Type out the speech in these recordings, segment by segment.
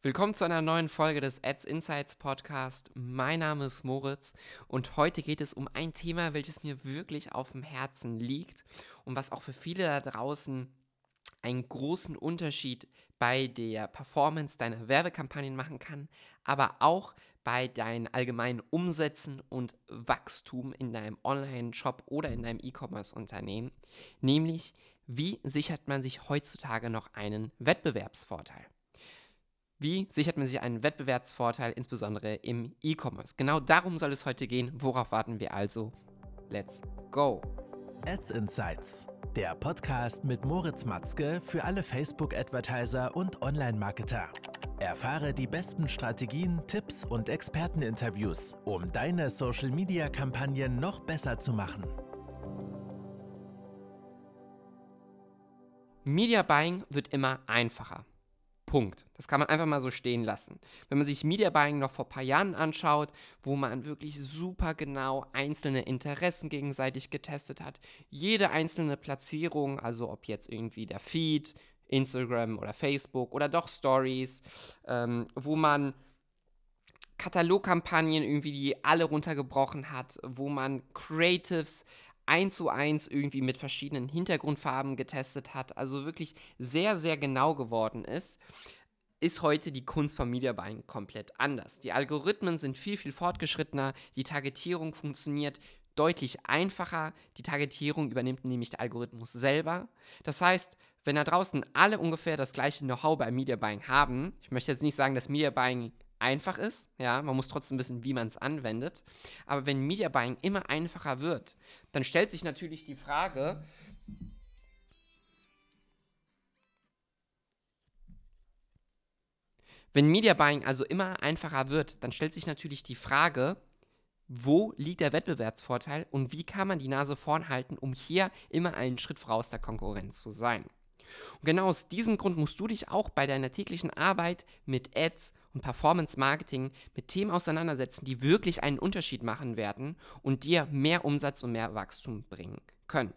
Willkommen zu einer neuen Folge des Ads Insights Podcast. Mein Name ist Moritz und heute geht es um ein Thema, welches mir wirklich auf dem Herzen liegt und was auch für viele da draußen einen großen Unterschied bei der Performance deiner Werbekampagnen machen kann, aber auch bei deinen allgemeinen Umsätzen und Wachstum in deinem Online-Shop oder in deinem E-Commerce-Unternehmen, nämlich wie sichert man sich heutzutage noch einen Wettbewerbsvorteil? Wie sichert man sich einen Wettbewerbsvorteil, insbesondere im E-Commerce? Genau darum soll es heute gehen. Worauf warten wir also? Let's go! Ads Insights, der Podcast mit Moritz Matzke für alle Facebook-Advertiser und Online-Marketer. Erfahre die besten Strategien, Tipps und Experteninterviews, um deine Social-Media-Kampagnen noch besser zu machen. Media Buying wird immer einfacher. Punkt. Das kann man einfach mal so stehen lassen. Wenn man sich Media Buying noch vor ein paar Jahren anschaut, wo man wirklich super genau einzelne Interessen gegenseitig getestet hat, jede einzelne Platzierung, also ob jetzt irgendwie der Feed, Instagram oder Facebook oder doch Stories, ähm, wo man Katalogkampagnen irgendwie die alle runtergebrochen hat, wo man Creatives eins zu eins irgendwie mit verschiedenen Hintergrundfarben getestet hat, also wirklich sehr, sehr genau geworden ist, ist heute die Kunst vom Media Buying komplett anders. Die Algorithmen sind viel, viel fortgeschrittener, die Targetierung funktioniert deutlich einfacher, die Targetierung übernimmt nämlich der Algorithmus selber. Das heißt, wenn da draußen alle ungefähr das gleiche Know-how bei Media Buying haben, ich möchte jetzt nicht sagen, dass Media Buying einfach ist. Ja, man muss trotzdem wissen, wie man es anwendet. Aber wenn Media Buying immer einfacher wird, dann stellt sich natürlich die Frage, Wenn Media Buying also immer einfacher wird, dann stellt sich natürlich die Frage, wo liegt der Wettbewerbsvorteil und wie kann man die Nase vorn halten, um hier immer einen Schritt voraus der Konkurrenz zu sein. Und genau aus diesem Grund musst du dich auch bei deiner täglichen Arbeit mit Ads und Performance Marketing mit Themen auseinandersetzen, die wirklich einen Unterschied machen werden und dir mehr Umsatz und mehr Wachstum bringen können.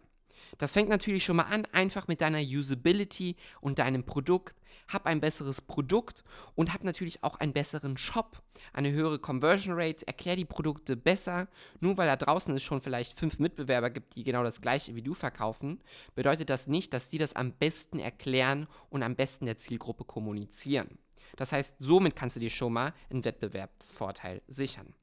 Das fängt natürlich schon mal an, einfach mit deiner Usability und deinem Produkt. Hab ein besseres Produkt und hab natürlich auch einen besseren Shop, eine höhere Conversion Rate, erklär die Produkte besser. Nur weil da draußen es schon vielleicht fünf Mitbewerber gibt, die genau das gleiche wie du verkaufen, bedeutet das nicht, dass die das am besten erklären und am besten der Zielgruppe kommunizieren. Das heißt, somit kannst du dir schon mal einen Wettbewerbsvorteil sichern.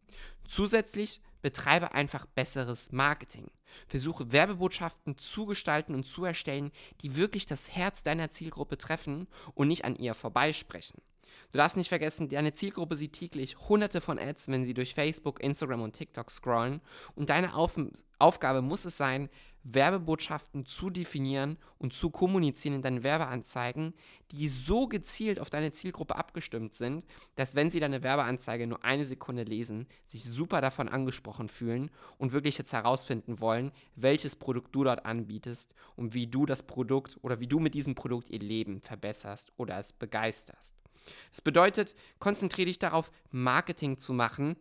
Zusätzlich betreibe einfach besseres Marketing. Versuche Werbebotschaften zu gestalten und zu erstellen, die wirklich das Herz deiner Zielgruppe treffen und nicht an ihr vorbeisprechen. Du darfst nicht vergessen, deine Zielgruppe sieht täglich hunderte von Ads, wenn sie durch Facebook, Instagram und TikTok scrollen. Und deine Auf Aufgabe muss es sein, Werbebotschaften zu definieren und zu kommunizieren in deinen Werbeanzeigen, die so gezielt auf deine Zielgruppe abgestimmt sind, dass wenn sie deine Werbeanzeige nur eine Sekunde lesen, sich super davon angesprochen fühlen und wirklich jetzt herausfinden wollen, welches Produkt du dort anbietest und wie du das Produkt oder wie du mit diesem Produkt ihr Leben verbesserst oder es begeisterst. Das bedeutet, konzentriere dich darauf, Marketing zu machen,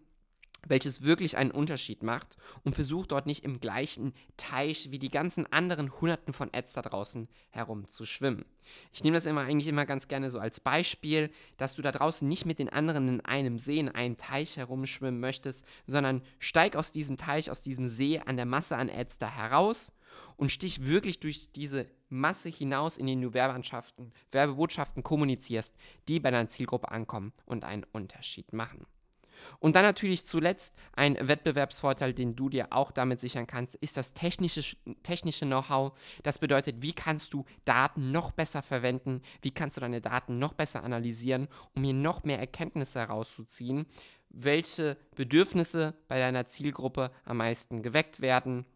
welches wirklich einen Unterschied macht und versuch dort nicht im gleichen Teich wie die ganzen anderen Hunderten von Ads da draußen herum zu schwimmen. Ich nehme das immer eigentlich immer ganz gerne so als Beispiel, dass du da draußen nicht mit den anderen in einem See, in einem Teich herumschwimmen möchtest, sondern steig aus diesem Teich, aus diesem See an der Masse an Ads da heraus und stich wirklich durch diese Masse hinaus, in denen du Werbebotschaften kommunizierst, die bei deiner Zielgruppe ankommen und einen Unterschied machen. Und dann natürlich zuletzt ein Wettbewerbsvorteil, den du dir auch damit sichern kannst, ist das technische, technische Know-how. Das bedeutet, wie kannst du Daten noch besser verwenden, wie kannst du deine Daten noch besser analysieren, um hier noch mehr Erkenntnisse herauszuziehen, welche Bedürfnisse bei deiner Zielgruppe am meisten geweckt werden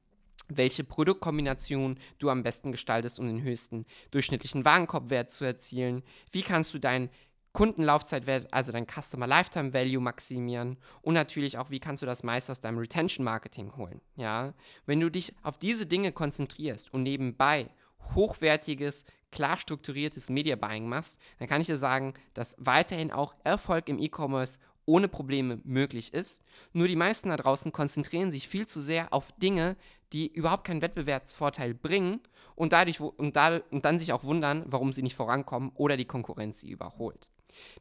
welche Produktkombination du am besten gestaltest, um den höchsten durchschnittlichen Warenkorbwert zu erzielen. Wie kannst du deinen Kundenlaufzeitwert, also dein Customer Lifetime Value maximieren und natürlich auch, wie kannst du das meist aus deinem Retention Marketing holen. Ja? Wenn du dich auf diese Dinge konzentrierst und nebenbei hochwertiges, klar strukturiertes Media Buying machst, dann kann ich dir sagen, dass weiterhin auch Erfolg im E-Commerce ohne Probleme möglich ist. Nur die meisten da draußen konzentrieren sich viel zu sehr auf Dinge, die überhaupt keinen Wettbewerbsvorteil bringen und, dadurch, und, da, und dann sich auch wundern, warum sie nicht vorankommen oder die Konkurrenz sie überholt.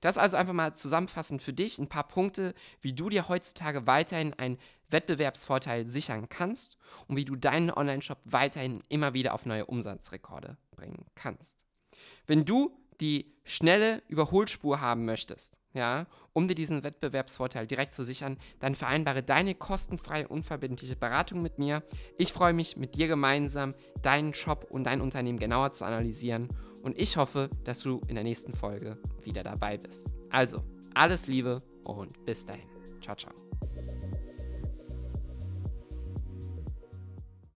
Das also einfach mal zusammenfassend für dich ein paar Punkte, wie du dir heutzutage weiterhin einen Wettbewerbsvorteil sichern kannst und wie du deinen Online-Shop weiterhin immer wieder auf neue Umsatzrekorde bringen kannst. Wenn du die schnelle Überholspur haben möchtest, ja, um dir diesen Wettbewerbsvorteil direkt zu sichern, dann vereinbare deine kostenfreie, unverbindliche Beratung mit mir. Ich freue mich, mit dir gemeinsam deinen Shop und dein Unternehmen genauer zu analysieren und ich hoffe, dass du in der nächsten Folge wieder dabei bist. Also, alles Liebe und bis dahin. Ciao, ciao.